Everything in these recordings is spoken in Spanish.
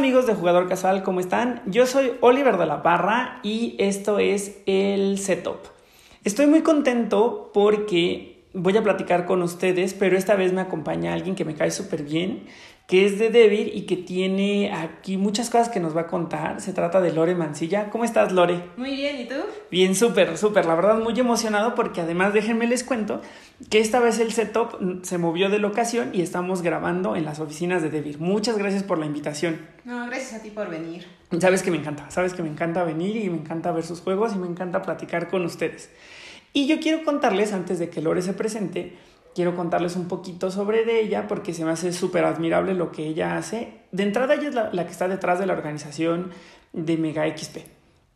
amigos de Jugador Casual, ¿cómo están? Yo soy Oliver de la Parra y esto es el setup. Estoy muy contento porque voy a platicar con ustedes, pero esta vez me acompaña alguien que me cae súper bien, que es de Debir y que tiene aquí muchas cosas que nos va a contar. Se trata de Lore Mancilla. ¿Cómo estás, Lore? Muy bien, ¿y tú? Bien, súper, súper. La verdad, muy emocionado porque además, déjenme les cuento que esta vez el setup se movió de locación y estamos grabando en las oficinas de Debir. Muchas gracias por la invitación. No, gracias a ti por venir. Sabes que me encanta, sabes que me encanta venir y me encanta ver sus juegos y me encanta platicar con ustedes. Y yo quiero contarles, antes de que Lore se presente, quiero contarles un poquito sobre ella porque se me hace súper admirable lo que ella hace. De entrada, ella es la, la, que está detrás de la organización de Mega XP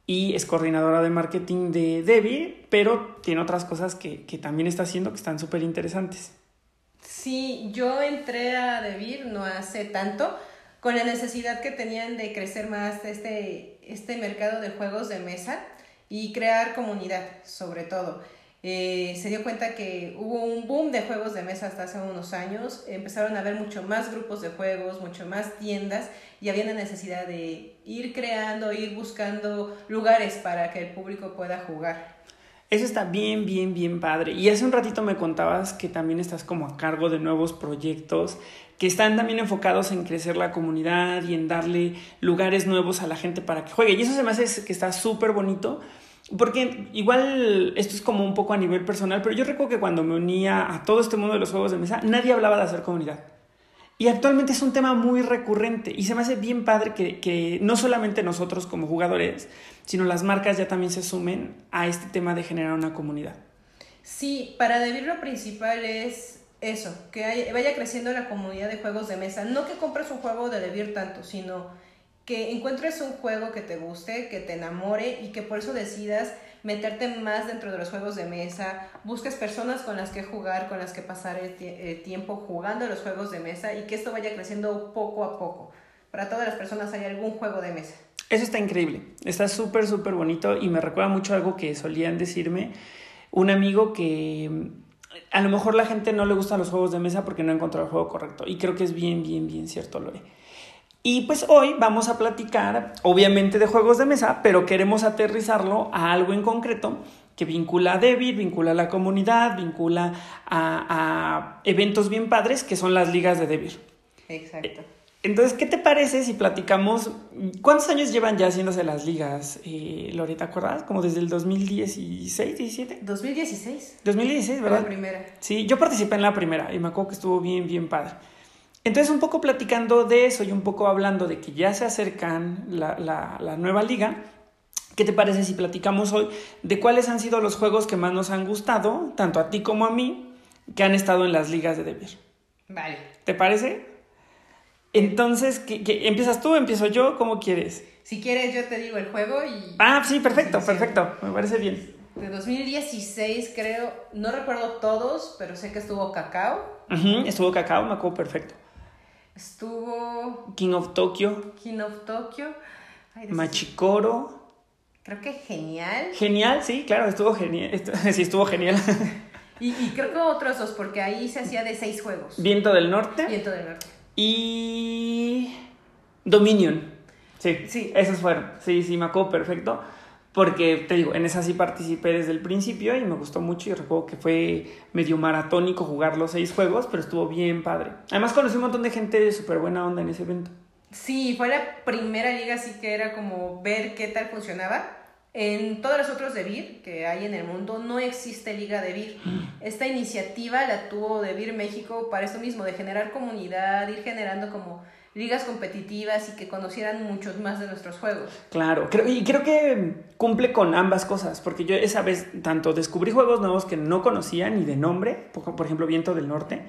y es coordinadora de marketing de Debbie, pero tiene otras cosas que, que también está haciendo que están súper interesantes. Sí, yo entré a Debir no hace tanto con la necesidad que tenían de crecer más este, este mercado de juegos de mesa y crear comunidad, sobre todo. Eh, se dio cuenta que hubo un boom de juegos de mesa hasta hace unos años, empezaron a haber mucho más grupos de juegos, mucho más tiendas y había una necesidad de ir creando, ir buscando lugares para que el público pueda jugar. Eso está bien, bien, bien padre. Y hace un ratito me contabas que también estás como a cargo de nuevos proyectos que están también enfocados en crecer la comunidad y en darle lugares nuevos a la gente para que juegue. Y eso se me hace que está súper bonito porque igual esto es como un poco a nivel personal, pero yo recuerdo que cuando me unía a todo este mundo de los juegos de mesa, nadie hablaba de hacer comunidad. Y actualmente es un tema muy recurrente y se me hace bien padre que, que, no solamente nosotros como jugadores, sino las marcas ya también se sumen a este tema de generar una comunidad. Sí, para Debir lo principal es eso, que vaya creciendo la comunidad de juegos de mesa. No que compres un juego de Debir tanto, sino que encuentres un juego que te guste, que te enamore y que por eso decidas meterte más dentro de los juegos de mesa, busques personas con las que jugar, con las que pasar el, el, tiempo jugando los juegos de mesa y que esto vaya creciendo poco a poco. Para todas las personas hay algún juego de mesa. Eso está increíble, está súper, súper bonito y me recuerda mucho algo que solían decirme un amigo que a lo mejor la gente no le gustan los juegos de mesa porque no encontró el juego correcto y creo que es bien, bien, bien cierto, Lore. Y pues hoy vamos a platicar, obviamente, de juegos de mesa, pero queremos aterrizarlo a algo en concreto que vincula a David, vincula a la comunidad, vincula a, a eventos bien padres que son las ligas de David. Exacto. Entonces, ¿qué te parece si platicamos? ¿Cuántos años llevan ya haciéndose las ligas, eh, Lore, ¿te acuerdas? Como desde el 2016, 17? 2016. 2016, ¿verdad? La primera. Sí, yo participé en la primera y me acuerdo que estuvo bien, bien padre. Entonces, un poco platicando de eso y un poco hablando de que ya se acercan la, la, la, nueva liga, ¿qué te parece si platicamos hoy de cuáles han sido los juegos que más nos han gustado, tanto a ti como a mí, que han estado en las ligas de Debir? Vale. ¿Te parece? Entonces, ¿qué, qué, empiezas tú? ¿Empiezo yo? ¿Cómo quieres? Si quieres, yo te digo el juego y... Ah, sí, perfecto, perfecto. Me parece bien. De 2016, creo, no recuerdo todos, pero sé que estuvo Cacao. Uh -huh, estuvo Cacao, me acuerdo perfecto. Estuvo. King of Tokyo. King of Tokyo. Ay, Machicoro. Creo que genial. Genial, sí, claro, estuvo genial. Sí, estuvo genial. Y, y, creo que otros dos, porque ahí se hacía de seis juegos. Viento del Norte. Viento del Norte. Y. Dominion. Sí, sí. Esos fueron. Sí, sí, me acuerdo perfecto. Porque te digo, en esa sí participé desde el principio y me gustó mucho. Y recuerdo que fue medio maratónico jugar los seis juegos, pero estuvo bien padre. Además, conocí un montón de gente de súper buena onda en ese evento. Sí, fue la primera liga, así que era como ver qué tal funcionaba. En todos los otros de BIR que hay en el mundo no existe liga de BIR. Esta iniciativa la tuvo de BIR México para eso mismo, de generar comunidad, ir generando como ligas competitivas y que conocieran muchos más de nuestros juegos. Claro, creo, y creo que cumple con ambas cosas, porque yo esa vez tanto descubrí juegos nuevos que no conocía ni de nombre, por, por ejemplo Viento del Norte,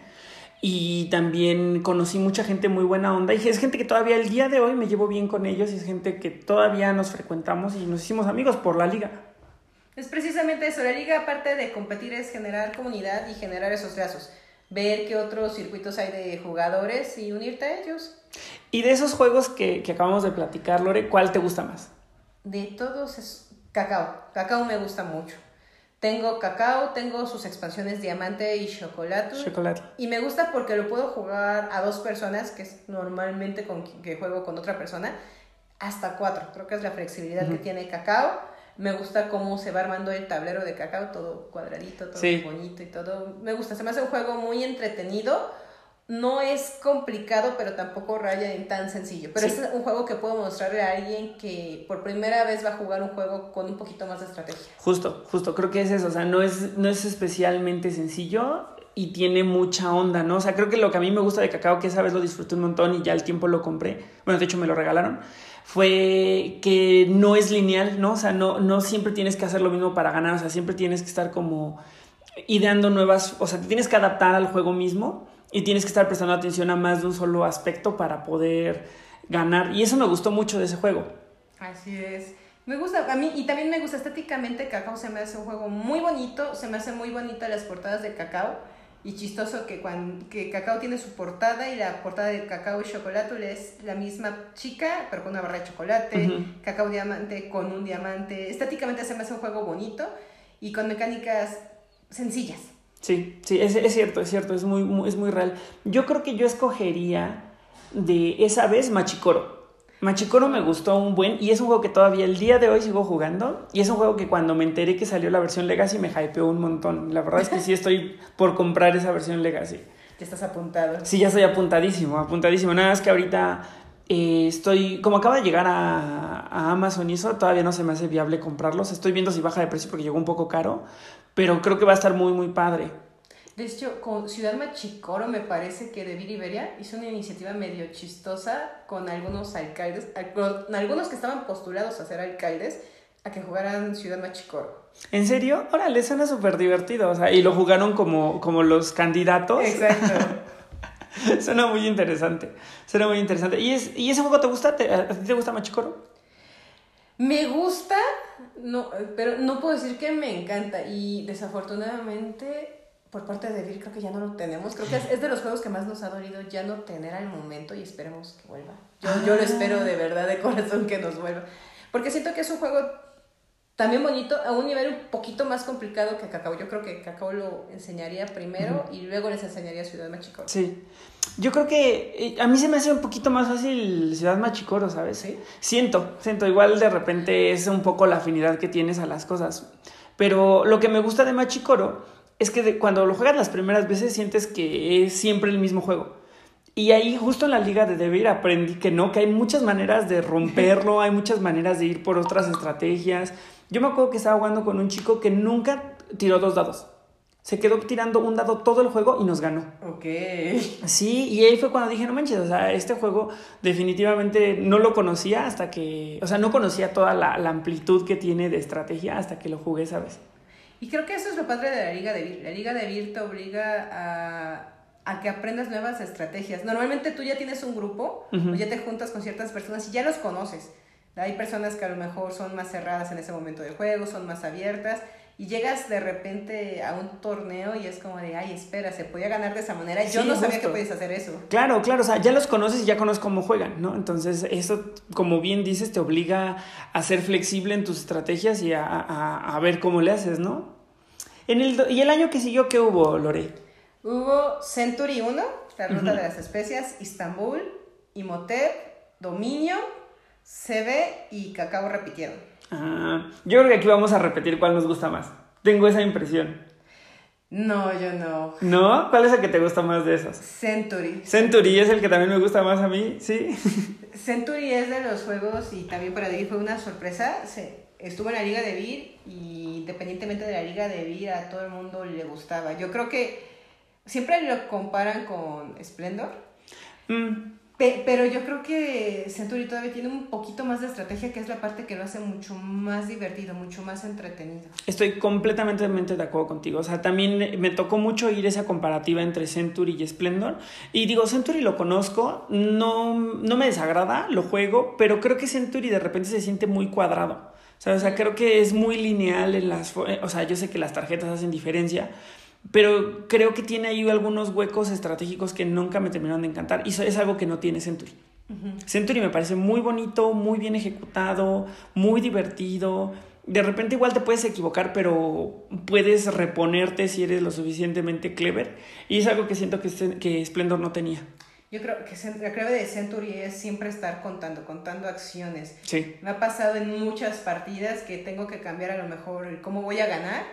y también conocí mucha gente muy buena onda y es gente que todavía el día de hoy me llevo bien con ellos y es gente que todavía nos frecuentamos y nos hicimos amigos por la liga. Es precisamente eso, la liga aparte de competir es generar comunidad y generar esos lazos, ver qué otros circuitos hay de jugadores y unirte a ellos. Y de esos juegos que, que acabamos de platicar, Lore, ¿cuál te gusta más? De todos es Cacao, Cacao me gusta mucho Tengo cacao, tengo sus expansiones diamante y chocolate. Chocolate. Y me gusta porque lo puedo jugar a dos personas, que es normalmente con que juego con otra persona, hasta cuatro. Creo que es la flexibilidad que tiene cacao. Me gusta cómo se va armando el tablero de cacao, todo cuadradito, todo bonito y todo. Me gusta, se me hace un juego muy entretenido no es complicado, pero tampoco raya en tan sencillo. Pero es un juego que puedo mostrarle a alguien que por primera vez va a jugar un juego con un poquito más de estrategia. Justo, justo, creo que es eso. O sea, no es, no es especialmente sencillo y tiene mucha onda, ¿no? O sea, creo que lo que a mí me gusta de Cacao, que esa vez lo disfruté un montón y ya el tiempo lo compré, bueno, de hecho me lo regalaron, fue que no es lineal, ¿no? O sea, no, no siempre tienes que hacer lo mismo para ganar, o sea, siempre tienes que estar como ideando nuevas, o sea, te tienes que adaptar al juego mismo y tienes que estar prestando atención a más de un solo aspecto para poder ganar. Y eso me gustó mucho de ese juego. Así es. Me gusta, a mí, y también me gusta estéticamente Cacao, se me hace un juego muy bonito, se me hace muy bonita las portadas de Cacao, y chistoso que, cuando, que Cacao tiene su portada y la portada de Cacao y Chocolate es la misma chica, pero con una barra de chocolate, Cacao Diamante con un diamante. Estéticamente se me hace un juego bonito y con mecánicas sencillas. Sí, sí, es, es, cierto, es cierto, es muy, es muy real. Yo creo que yo escogería de esa vez Machicoro. Machicoro me gustó un buen y es un juego que todavía el día de hoy sigo jugando y es un juego que cuando me enteré que salió la versión Legacy me hypeó un montón. La verdad es que sí estoy por comprar esa versión Legacy. Ya estás apuntado. Sí, ya estoy apuntadísimo, apuntadísimo. Nada más que ahorita eh, estoy, como acaba de llegar a, a, Amazon y eso, todavía no se me hace viable comprarlos. Estoy viendo si baja de precio porque llegó un poco caro, pero creo que va a estar muy, muy padre. De hecho, con Ciudad Machicoro me parece que de Iberia hizo una iniciativa medio chistosa con algunos alcaldes, con algunos que estaban postulados a ser alcaldes, a que jugaran Ciudad Machicoro. ¿En serio? Órale, suena súper divertido. O sea, y lo jugaron como, como los candidatos. Exacto. suena muy interesante. Suena muy interesante. ¿Y, es, ¿y ese juego te gusta? ¿A ti te gusta Machicoro? Me gusta, no, pero no puedo decir que me encanta. Y desafortunadamente, por parte de Vir, creo que ya no lo tenemos. Creo que es, de los juegos que más nos ha dolido ya no tener al momento y esperemos que vuelva. Yo, yo lo ah. espero de verdad, de corazón, que nos vuelva. Porque siento que es un juego también bonito, a un nivel un poquito más complicado que Cacao. Yo creo que Cacao lo enseñaría primero y luego les enseñaría Ciudad Machicoro. Sí. Yo creo que eh, a mí se me hace un poquito más fácil Ciudad Machicoro, ¿sabes? Sí. Siento, siento. Igual de repente es un poco la afinidad que tienes a las cosas. Pero lo que me gusta de Machicoro es que cuando lo juegas las primeras veces sientes que es siempre el mismo juego. Y ahí justo en la liga de Devir aprendí que no, que hay muchas maneras de romperlo, hay muchas maneras de ir por otras estrategias. Yo me acuerdo que estaba jugando con un chico que nunca tiró dos dados. Se quedó tirando un dado todo el juego y nos ganó. Ok. Sí, y ahí fue cuando dije, no manches, o sea, este juego definitivamente no lo conocía hasta que, o sea, no conocía toda la, amplitud que tiene de estrategia hasta que lo jugué ¿sabes? Y creo que eso es lo padre de la Liga de Vir. La Liga de Vir te obliga a, a que aprendas nuevas estrategias. Normalmente tú ya tienes un grupo o ya te juntas con ciertas personas y ya los conoces. Hay personas que a lo mejor son más cerradas en ese momento de juego, son más abiertas y llegas de repente a un torneo y es como de, ay, espera, se podía ganar de esa manera. Yo no sabía que podías hacer eso. Claro, claro, o sea, ya los conoces y ya conoces cómo juegan, ¿no? Entonces, eso, como bien dices, te obliga a ser flexible en tus estrategias y a, a, a ver cómo le haces, ¿no? En el, ¿Y el año que siguió qué hubo, Lore? Hubo Century 1, la ruta de las especias, Istambul, Imhotep, Dominio, CB y Cacao repitieron. Ah, yo creo que aquí vamos a repetir cuál nos gusta más. Tengo esa impresión. No, yo no. ¿No? ¿Cuál es el que te gusta más de esos? Century. Century es el que también me gusta más a mí, ¿sí? Century es de los juegos y también para mí fue una sorpresa. Se, estuvo en la Liga de Vir y independientemente de la Liga de Vir a todo el mundo le gustaba. Yo creo que siempre lo comparan con Splendor. Mm pero yo creo que Century todavía tiene un poquito más de estrategia, que es la parte que lo hace mucho más divertido, mucho más entretenido. Estoy completamente de acuerdo contigo. O sea, también me tocó mucho ir esa comparativa entre Century y Splendor. Y digo, Century lo conozco, no, no me desagrada, lo juego, pero creo que Century de repente se siente muy cuadrado. O sea, creo que es muy lineal en las... O sea, yo sé que las tarjetas hacen diferencia, pero creo que tiene ahí algunos huecos estratégicos que nunca me terminaron de encantar y eso es algo que no tiene Century. Century me parece muy bonito, muy bien ejecutado, muy divertido. de repente igual te puedes equivocar, pero puedes reponerte si eres lo suficientemente clever. Y es algo que siento que, que Splendor no tenía. Yo creo que la clave de Century es siempre estar contando, contando acciones. Sí. Me ha pasado en muchas partidas que tengo que cambiar a lo mejor cómo voy a ganar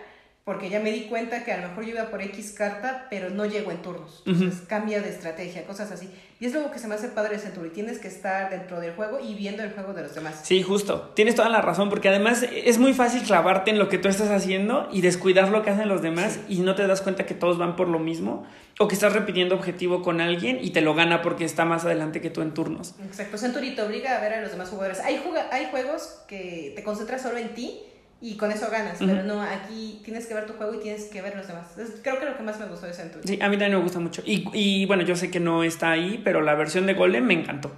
porque ya me di cuenta que a lo mejor yo iba por X carta, pero no llego en turnos. Entonces cambia de estrategia, cosas así. Y es lo que se me hace padre de Century. Tienes que estar dentro del juego y viendo el juego de los demás. Sí, justo. Tienes toda la razón, porque además es muy fácil clavarte en lo que tú estás haciendo y descuidar lo que hacen los demás y no te das cuenta que todos van por lo mismo o que estás repitiendo objetivo con alguien y te lo gana porque está más adelante que tú en turnos. Exacto. Century te obliga a ver a los demás jugadores. Hay, hay juegos que te concentras solo en ti y con eso ganas, pero no, aquí tienes que ver tu juego y tienes que ver los demás. creo que lo que más me gustó de Century. Sí, a mí también me gusta mucho. Y, y bueno, yo sé que no está ahí, pero la versión de Golem me encantó.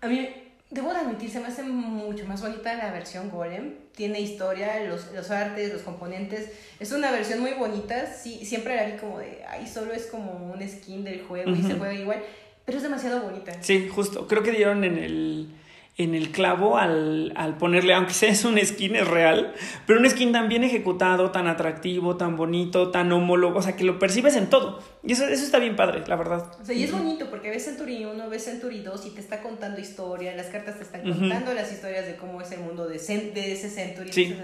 A mí, debo de admitir, se me hace mucho más bonita la versión Golem. Tiene historia, los, los artes, los componentes. Es una versión muy bonita. Sí, siempre la vi como de, ay, solo es como un skin del juego y se juega igual. Pero es demasiado bonita. Sí, justo. Creo que dieron en el en el clavo al, al, ponerle, aunque sea es un skin, es real, pero un skin tan bien ejecutado, tan atractivo, tan bonito, tan homólogo, o sea, que lo percibes en todo. Y eso, eso está bien padre, la verdad. O sea, y es bonito porque ves Century 1, ves Century 2 y te está contando historia, las cartas te están contando las historias de cómo es el mundo de, de ese Century. Sí.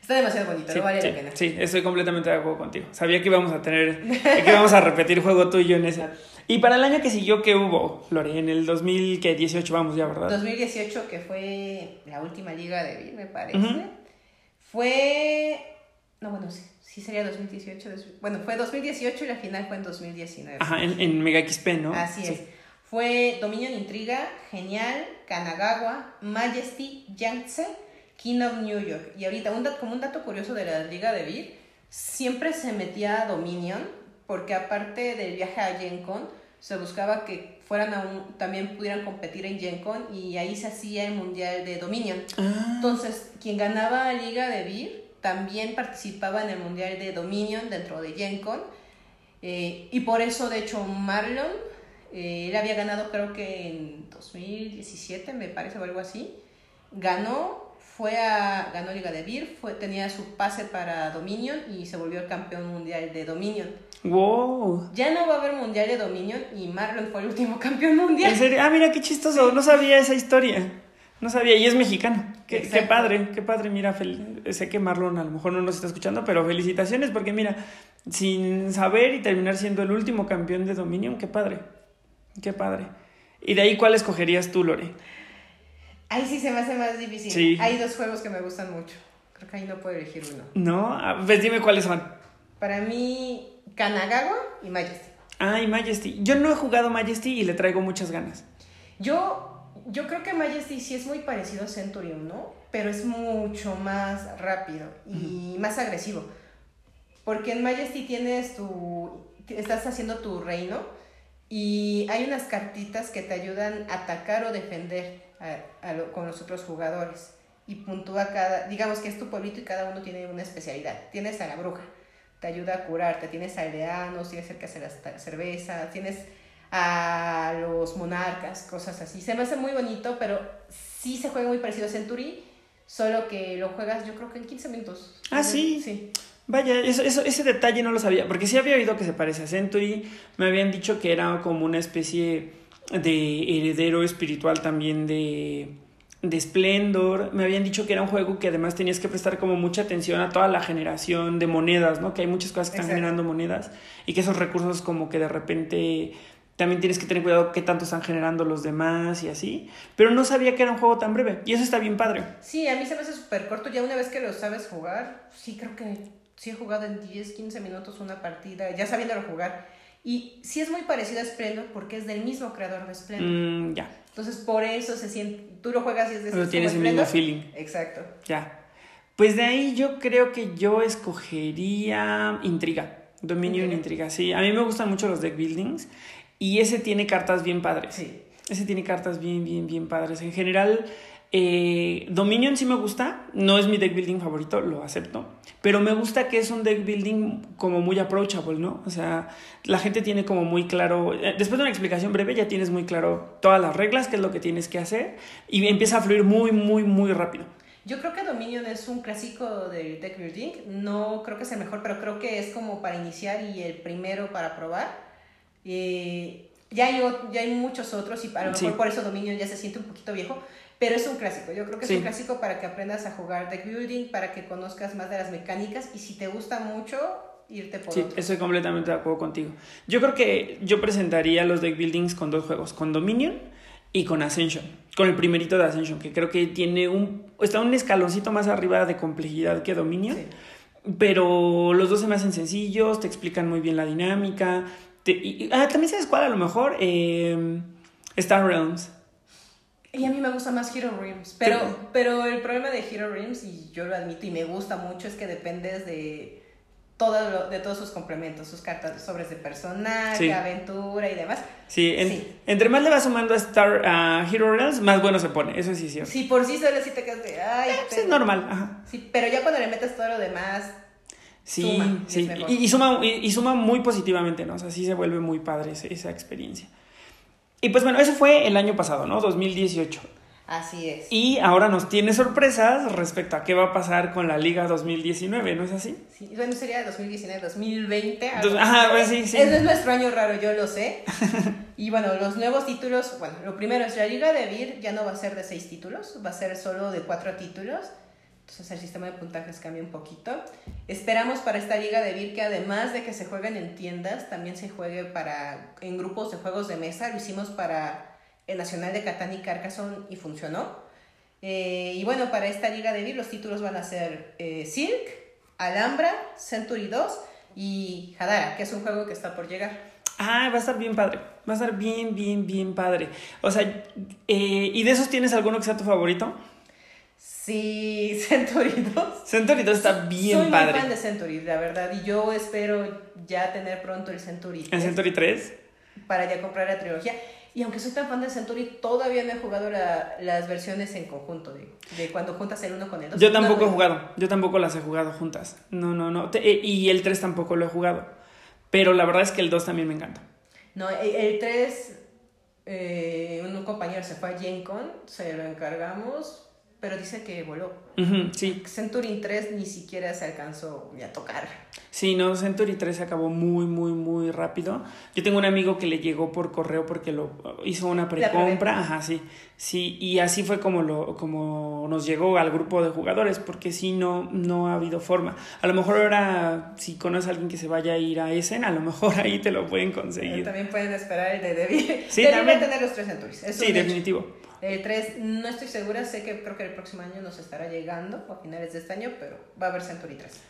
Está demasiado bonito, no vale la pena. Sí, estoy completamente de acuerdo contigo. Sabía que íbamos a tener, que íbamos a repetir juego tuyo en ese. Y para el año que siguió, ¿qué hubo, Lore? En el 2018 vamos ya, ¿verdad? 2018, que fue la última liga de Bill, me parece. Fue... No, bueno, sí, sí sería 2018. Bueno, fue 2018 y la final fue en 2019. Ajá, en, Mega XP, ¿no? Así es. Fue Dominion Intriga, Genial, Kanagawa, Majesty, Yangtze, King of New York. Y ahorita, un como un dato curioso de la liga de Bill, siempre se metía a Dominion porque aparte del viaje a Gen Con, se buscaba que fueran aún, también pudieran competir en Gen Con y ahí se hacía el Mundial de Dominion. Ah. Entonces, quien ganaba Liga de Beer también participaba en el Mundial de Dominion dentro de Gen Con. Eh, y por eso, de hecho, Marlon, eh, él había ganado creo que en 2017, me parece, o algo así. Ganó fue a, ganó Liga de Beer, fue, tenía su pase para Dominion y se volvió el campeón mundial de Dominion. Wow. Ya no va a haber mundial de Dominion y Marlon fue el último campeón mundial. ¿En serio? Ah, mira qué chistoso, no sabía esa historia. No sabía, y es mexicano. Qué, qué padre, qué padre. Mira, sé que Marlon a lo mejor no nos está escuchando, pero felicitaciones porque mira, sin saber y terminar siendo el último campeón de Dominion, qué padre. Qué padre. ¿Y de ahí cuál escogerías tú, Lore? Ahí sí se me hace más difícil. Hay dos juegos que me gustan mucho. Creo que ahí no puedo elegir uno. No, pues dime cuáles son. Para mí, Kanagawa y Majesty. Ah, y Majesty. Yo no he jugado Majesty y le traigo muchas ganas. Yo, yo creo que Majesty sí es muy parecido a Centurion, ¿no? Pero es mucho más rápido y más agresivo. Porque en Majesty tienes tu. Estás haciendo tu reino y hay unas cartitas que te ayudan a atacar o defender con los otros jugadores y puntúa cada, digamos que es tu pueblito y cada uno tiene una especialidad. Tienes a la bruja, te ayuda a curarte, tienes a aldeanos, tienes el que hace la cerveza, tienes a los monarcas, cosas así. Se me hace muy bonito, pero sí se juega muy parecido a Century, solo que lo juegas yo creo que en 15 minutos. Ah, sí. Sí. Vaya, eso, eso, ese detalle no lo sabía, porque sí había oído que se parece a Century, me habían dicho que era como una especie de heredero espiritual también de, de Splendor. Me habían dicho que era un juego que además tenías que prestar como mucha atención a toda la generación de monedas, ¿no? Que hay muchas cosas que están generando monedas y que esos recursos como que de repente también tienes que tener cuidado qué tanto están generando los demás y así. Pero no sabía que era un juego tan breve y eso está bien padre. Sí, a mí se me hace súper corto. Ya una vez que lo sabes jugar, sí creo que sí he jugado en 10, 15 minutos una partida, ya sabiéndolo jugar. Y sí es muy parecido a Splendor porque es del mismo creador de Splendor. Mm, ya. Entonces, por eso se siente. Tú lo juegas y es de Pero tienes el mismo feeling. Exacto. Ya. Pues de ahí yo creo que yo escogería Intriga. Dominion Intriga. Sí, a mí me gustan mucho los deck buildings. Y ese tiene cartas bien padres. Sí. Ese tiene cartas bien, bien, bien padres. En general, eh, Dominion sí me gusta, no es mi deck building favorito, lo acepto, pero me gusta que es un deck building como muy approachable, ¿no? O sea, la gente tiene como muy claro, eh, después de una explicación breve ya tienes muy claro todas las reglas, qué es lo que tienes que hacer y empieza a fluir muy, muy, muy rápido. Yo creo que Dominion es un clásico del deck building. No creo que sea el mejor, pero creo que es como para iniciar y el primero para probar. Eh, ya, hay, ya hay muchos otros y a lo mejor por eso Dominion ya se siente un poquito viejo, pero es un clásico. Yo creo que es un clásico para que aprendas a jugar deck building, para que conozcas más de las mecánicas y si te gusta mucho, irte por Sí, estoy completamente de acuerdo contigo. Yo creo que yo presentaría los deck buildings con dos juegos, con Dominion y con Ascension, con el primerito de Ascension, que creo que tiene un está un escaloncito más arriba de complejidad que Dominion. Pero los dos se me hacen sencillos, te explican muy bien la dinámica. y, ah, también sabes cuál a lo mejor. Eh, Star Realms. Y a mí me gusta más Hero Realms. Pero, pero el problema de Hero Realms, y yo lo admito y me gusta mucho, es que dependes de todo de todos sus complementos, sus cartas, sobres de personaje, aventura y demás. Sí, entre más le vas sumando a Star a Hero Realms, más bueno se pone, eso sí es cierto. Sí, por sí solo sí te quedas de, ay, eh, pues es normal, ajá. Sí, pero ya cuando le metes todo lo demás, Sí, sí, y, suma, y, suma muy positivamente, ¿no? O sea, sí se vuelve muy padre esa experiencia. Y pues bueno, eso fue el año pasado, ¿no? 2018. Así es. Y ahora nos tiene sorpresas respecto a qué va a pasar con la Liga 2019, ¿no es así? Sí, bueno, sería 2019, 2020. Ajá, pues sí, sí. Ese es nuestro año raro, yo lo sé. y bueno, los nuevos títulos, bueno, lo primero es la Liga de Vir ya no va a ser de seis títulos, va a ser solo de cuatro títulos. Entonces el sistema de puntajes cambia un poquito. Esperamos para esta Liga de Vir que además de que se jueguen en tiendas, también se juegue para en grupos de juegos de mesa. Lo hicimos para el Nacional de Catán y Carcassonne y funcionó. Eh, y bueno, para esta liga de Vir los títulos van a ser eh, Silk, Alhambra, Century 2 y Hadara, que es un juego que está por llegar. Ah, va a estar bien padre. Va a estar bien, bien, bien padre. O sea, eh, ¿y de esos tienes alguno que sea tu favorito? Sí, Century 2. Century 2 está bien padre. Soy fan de Century, la verdad. Y yo espero ya tener pronto el Century 3. ¿El Century 3? Para ya comprar la trilogía. Y aunque soy tan fan de Century, todavía no he jugado las versiones en conjunto, de, de cuando juntas el uno con el 2. Yo tampoco he jugado, yo tampoco las he jugado juntas. No, no, no. Eh, y el 3 tampoco lo he jugado. Pero la verdad es que el 2 también me encanta. No, el 3, eh, un compañero se fue a Gen Con, se lo encargamos, pero dice que voló. sí. Century 3 ni siquiera se alcanzó ni a tocar. Sí, no, Century 3 se acabó muy, muy, muy rápido. Yo tengo un amigo que le llegó por correo porque lo hizo una precompra, ajá, sí, sí, y así fue como lo, como nos llegó al grupo de jugadores, porque sí no, no ha habido forma. A lo mejor ahora, si conoces a alguien que se vaya a ir a Essen, a lo mejor ahí te lo pueden conseguir. también pueden esperar el de Debbie. Sí, también. tener los tres Centuries. sí, definitivo. El 3, no estoy segura, sé que creo que el próximo año nos estará llegando, a finales de este año, pero va a haber Century 3.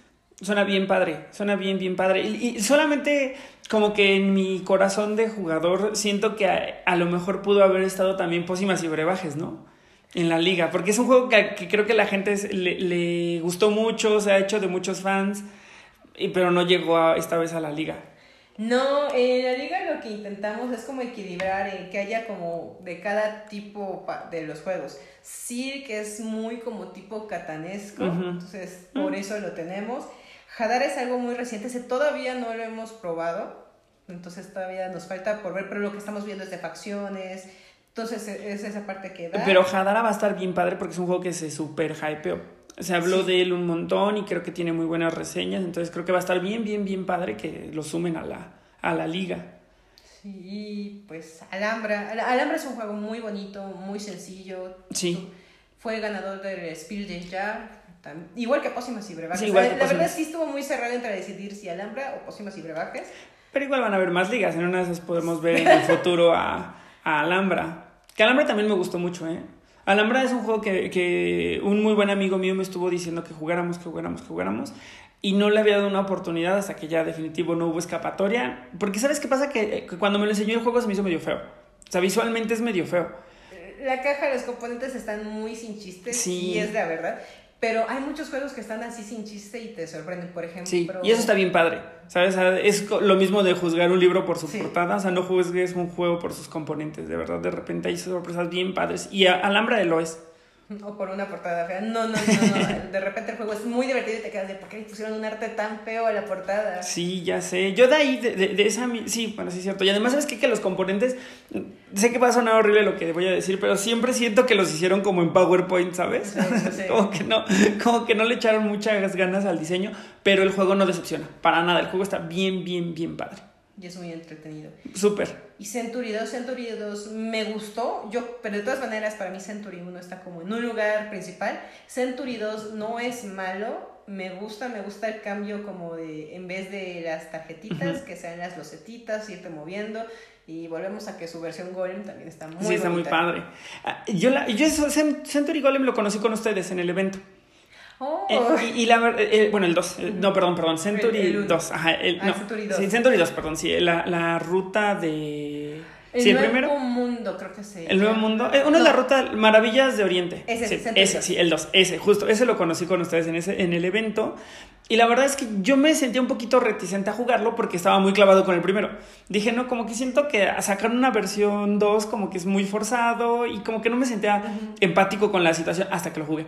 Suena bien padre, suena bien, bien padre. Y, solamente como que en mi corazón de jugador siento que a, lo mejor pudo haber estado también Pósimas y Brebajes, ¿no? En la liga, porque es un juego que, creo que la gente le, gustó mucho, se ha hecho de muchos fans, pero no llegó esta vez a la liga. No, en la liga lo que intentamos es como equilibrar, eh, que haya como de cada tipo de los juegos. Sí, que es muy como tipo catanesco, entonces por eso lo tenemos. Hadar es algo muy reciente, ese todavía no lo hemos probado, entonces todavía nos falta por ver, pero lo que estamos viendo es de facciones, entonces e, es esa parte que da. Pero Hadara va a estar bien padre porque es un juego que se super hypeó. Se habló de él un montón y creo que tiene muy buenas reseñas, entonces creo que va a estar bien, bien, bien padre que lo sumen a la, a la liga. Sí, pues Alhambra. Alhambra es un juego muy bonito, muy sencillo. Sí. Fue ganador del Spiel des Jahres Igual que Pósimas y Brebajes. la, verdad sí estuvo muy cerrado entre decidir si Alhambra o Pósimas y Brebajes. Pero igual van a haber más ligas. En una de esas podemos ver en el futuro a, a Alhambra. Que Alhambra también me gustó mucho, ¿eh? Alhambra es un juego que, que, un muy buen amigo mío me estuvo diciendo que jugáramos, que jugáramos, que jugáramos. Y no le había dado una oportunidad hasta que ya definitivo no hubo escapatoria. Porque ¿sabes qué pasa? Que, cuando me lo enseñó el juego se me hizo medio feo. O sea, visualmente es medio feo. La caja, los componentes están muy sin chistes. Sí. Y es la verdad. Pero hay muchos juegos que están así sin chiste y te sorprenden, por ejemplo. Sí, y eso está bien padre, ¿sabes? Es lo mismo de juzgar un libro por su portada, o sea, no juzgues un juego por sus componentes, de verdad, de repente hay sorpresas bien padres. Y Alhambra de lo es. O por una portada fea. No, no, no, no. De repente el juego es muy divertido y te quedas de ¿por qué le pusieron un arte tan feo a la portada? Sí, ya sé. Yo de ahí, de, de, de esa. Sí, bueno, sí es cierto. Y además, ¿sabes qué? Que los componentes. Sé que va a sonar horrible lo que voy a decir, pero siempre siento que los hicieron como en PowerPoint, ¿sabes? Sí, sí. como, que no, como que no le echaron muchas ganas al diseño, pero el juego no decepciona. Para nada. El juego está bien, bien, bien padre. Y es muy entretenido. Súper. Y Century 2, Century 2 me gustó, yo, pero de todas maneras para mí Century 1 está como en un lugar principal. Century 2 no es malo, me gusta, me gusta el cambio como de, en vez de las tarjetitas, que sean las losetitas, irte moviendo. Y volvemos a que su versión Golem también está muy Sí, está muy padre. Ah, Yo, la, yo eso, Cent- Century Golem lo conocí con ustedes en el evento. Oh, Eh, y, y la ver- eh, bueno, el 2, no, perdón, perdón, Century El- el uno. 2, ajá, el, Ah, no, Century 2. Sí, Century 2, perdón, sí, la, la ruta de... el sí, el nuevo primero, mundo creo que se el nuevo mundo, eh, uno es la No, ruta Maravillas de Oriente. Ese, sí, ese, sí, el 2, ese, justo, ese lo conocí con ustedes en, ese, en el evento. Y la verdad es que yo me sentía un poquito reticente a jugarlo porque estaba muy clavado con el primero. Dije, no, como que siento que sacar una versión 2 como que es muy forzado y como que no me sentía empático con la situación hasta que lo jugué.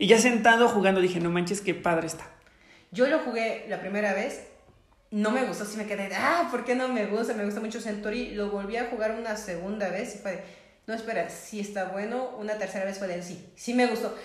Y ya sentado jugando dije, no manches, qué padre está. Yo lo jugué la primera vez, no me gustó, sí me quedé, ah, ¿por qué no me gusta? Me gusta mucho Century. Lo volví a jugar una segunda vez y fue, no, espera, sí está bueno. Una tercera vez fue de, sí, sí me gustó.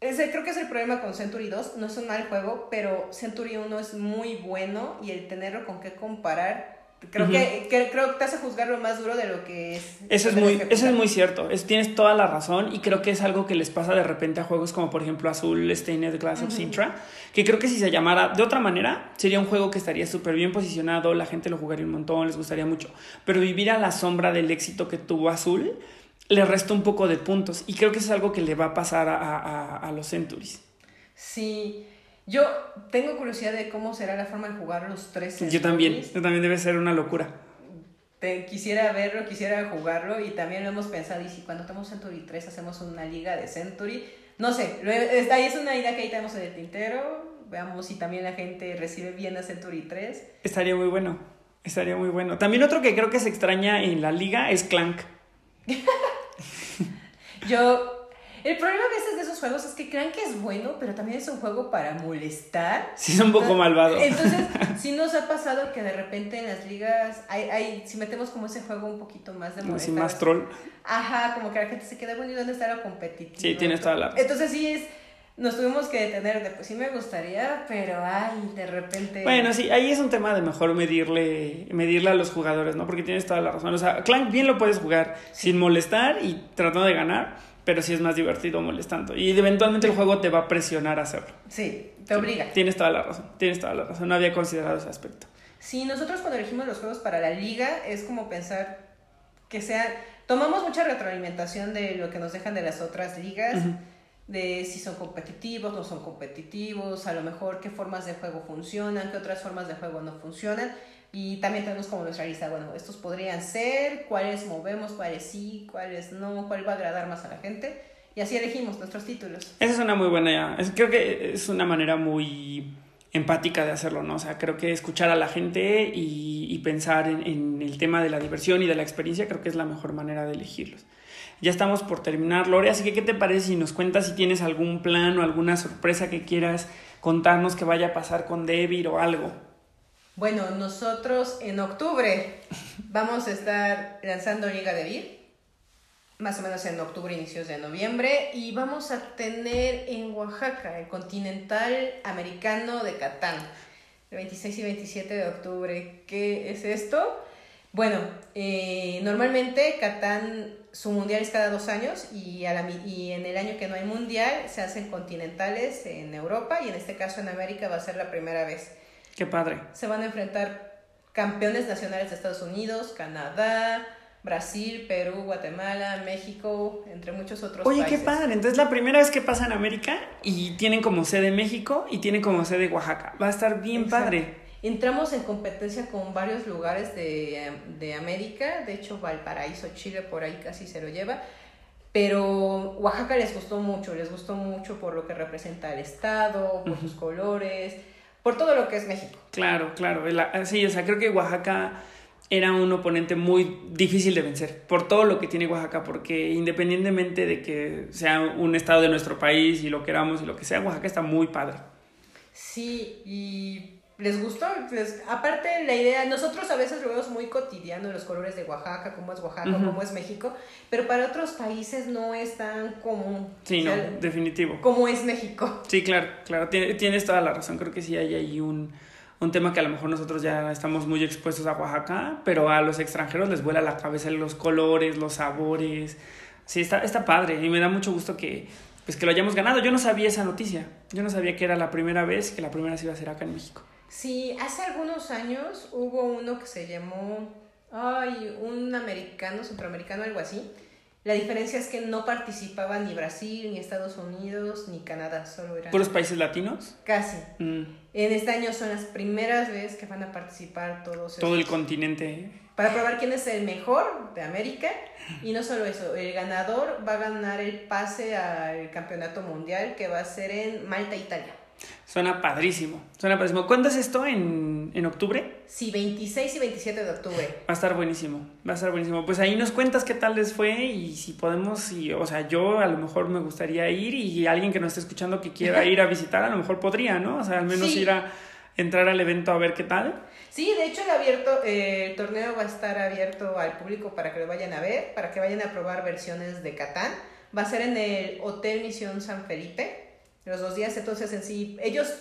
Ese, creo que es el problema con Century 2, no es un mal juego, pero Century 1 es muy bueno y el tenerlo con qué comparar, creo, que, que- creo que te hace juzgarlo más duro de lo que es. Eso es muy, eso es muy cierto. Es- tienes toda la razón y creo que es algo que les pasa de repente a juegos como por ejemplo Azul Stained Glass of Ujú. Sintra, que creo que si se llamara de otra manera sería un juego que estaría súper bien posicionado, la gente lo jugaría un montón, les gustaría mucho. Pero vivir a la sombra del éxito que tuvo Azul le resta un poco de puntos y creo que eso es algo que le va a pasar a, a- a los Centuries. Sí, yo tengo curiosidad de cómo será la forma de jugar los tres. Yo también, yo también debe ser una locura. Te- quisiera verlo, quisiera jugarlo y también lo hemos pensado y si cuando tenemos Century 3 hacemos una liga de Century, no sé, ahí es una idea que ahí tenemos en el tintero, veamos si también la gente recibe bien a Century 3. Estaría muy bueno, estaría muy bueno. También otro que creo que se extraña en la liga es Clank. Yo, el problema a veces de esos juegos es que crean que es bueno, pero también es un juego para molestar. Sí, es un poco malvado. Entonces, sí nos ha pasado que de repente en las ligas, hay, hay, si metemos como ese juego un poquito más de molestar. más troll. Ajá, como que la gente se queda, bueno, ¿y dónde está lo competitivo? Sí, tienes toda la razón. Entonces sí es, nos tuvimos que detener de, pues sí me gustaría, pero ay, de repente... Bueno, sí, ahí es un tema de mejor medirle, medirle a los jugadores, ¿no? Porque tienes toda la razón. O sea, Clank bien lo puedes jugar sin molestar y tratando de ganar, pero sí es más divertido molestando. Y eventualmente el juego te va a presionar a hacerlo. Sí, te obliga. Tienes toda la razón, tienes toda la razón. No había considerado ese aspecto. Sí, nosotros cuando elegimos los juegos para la liga es como pensar que sea... Tomamos mucha retroalimentación de lo que nos dejan de las otras ligas, de si son competitivos, no son competitivos, a lo mejor qué formas de juego funcionan, qué otras formas de juego no funcionan. Y también tenemos como nuestra lista, bueno, estos podrían ser, cuáles movemos, cuáles sí, cuáles no, cuál va a agradar más a la gente. Y así elegimos nuestros títulos. Esa es una muy buena, es- creo que es una manera muy empática de hacerlo, ¿no? O sea, creo que escuchar a la gente y, y pensar en, en el tema de la diversión y de la experiencia, creo que es la mejor manera de elegirlos. Ya estamos por terminar, Lore, así que ¿qué te parece si nos cuentas si tienes algún plan o alguna sorpresa que quieras contarnos que vaya a pasar con David o algo? Bueno, nosotros en octubre vamos a estar lanzando Liga de más o menos en octubre, inicios de noviembre, y vamos a tener en Oaxaca el Continental Americano de Catán, el 26 y 27 de octubre. ¿Qué es esto? Bueno, eh, normalmente Catán, su mundial es cada dos años y, a la y en el año que no hay mundial se hacen continentales en Europa y en este caso en América va a ser la primera vez Qué padre. se van a enfrentar campeones nacionales de Estados Unidos, Canadá, Brasil, Perú, Guatemala, México, entre muchos otros Oye, países. qué padre. Entonces, la primera vez que pasa en América y tienen como sede México y tienen como sede Oaxaca. Va a estar bien Exacto. padre. Entramos en competencia con varios lugares de, de América, de hecho Valparaíso, Chile, por ahí casi se lo lleva, pero Oaxaca les gustó mucho, les gustó mucho por lo que representa el estado, por sus colores, por todo lo que es México. Claro, claro. La- sí, o sea, creo que Oaxaca era un oponente muy difícil de vencer por todo lo que tiene Oaxaca, porque independientemente de que sea un estado de nuestro país y lo queramos y lo que sea, Oaxaca está muy padre. Sí, y les gustó. Pues, aparte, la idea, nosotros a veces lo vemos muy cotidiano, los colores de Oaxaca, cómo es Oaxaca, cómo es México, pero para otros países no es tan común. Sí, no, definitivo. Como es México. Sí, claro, claro, tienes toda la razón. Creo que sí hay ahí un un tema que a lo mejor nosotros ya estamos muy expuestos a Oaxaca, pero a los extranjeros les vuela la cabeza los colores, los sabores. Sí, está, está padre y me da mucho gusto que, pues, que lo hayamos ganado. Yo no sabía esa noticia. Yo no sabía que era la primera vez, que la primera se iba a hacer acá en México. Sí, hace algunos años hubo uno que se llamó, ay, un americano, centroamericano, algo así, la diferencia es que no participaban ni Brasil, ni Estados Unidos, ni Canadá, solo eran... ¿Puros países latinos? Casi. Mm. En este año son las primeras veces que van a participar todos. Todo el continente. Para probar quién es el mejor de América. Y no solo eso, el ganador va a ganar el pase al campeonato mundial que va a ser en Malta, Italia. Suena padrísimo, suena padrísimo. ¿Cuándo es esto? ¿En, ¿En octubre? Sí, 26 y 27 de octubre. Va a estar buenísimo, va a estar buenísimo. Pues ahí nos cuentas qué tal les fue y si podemos, y, o sea, yo a lo mejor me gustaría ir y alguien que nos esté escuchando que quiera ir a visitar, a lo mejor podría, ¿no? O sea, al menos ir a entrar al evento a ver qué tal. Sí, de hecho el abierto, eh, el torneo va a estar abierto al público para que lo vayan a ver, para que vayan a probar versiones de Catán. Va a ser en el Hotel Misión San Felipe los dos días. Entonces, en sí, ellos,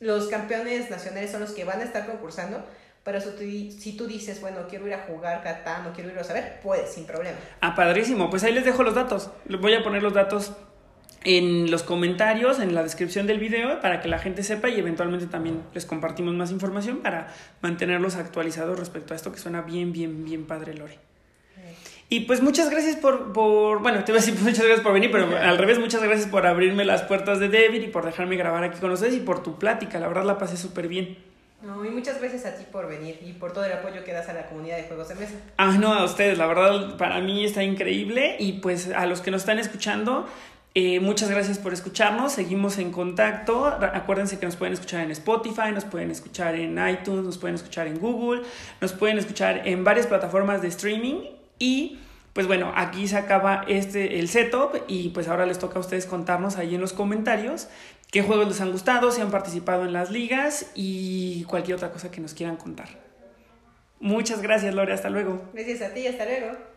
los campeones nacionales, son los que van a estar concursando. Pero si tú dices, bueno, quiero ir a jugar Catán o quiero ir a saber, puedes, sin problema. Ah, padrísimo. Pues ahí les dejo los datos. Voy a poner los datos en los comentarios, en la descripción del video, para que la gente sepa y eventualmente también les compartimos más información para mantenerlos actualizados respecto a esto que suena bien, bien, bien padre, Lore. Y pues muchas gracias por, por, bueno, te voy a decir muchas gracias por venir, pero al revés, muchas gracias por abrirme las puertas de David y por dejarme grabar aquí con ustedes y por tu plática, la verdad la pasé súper bien. No, y muchas gracias a ti por venir y por todo el apoyo que das a la comunidad de juegos de mesa. Ah, no, a ustedes, la verdad para mí está increíble y pues a los que nos están escuchando, eh, muchas gracias por escucharnos, seguimos en contacto. Acuérdense que nos pueden escuchar en Spotify, nos pueden escuchar en iTunes, nos pueden escuchar en Google, nos pueden escuchar en varias plataformas de streaming y pues bueno, aquí se acaba este, el setup y pues ahora les toca a ustedes contarnos ahí en los comentarios qué juegos les han gustado, si han participado en las ligas y cualquier otra cosa que nos quieran contar. Muchas gracias, Lore. Hasta luego. Gracias a ti. Hasta luego.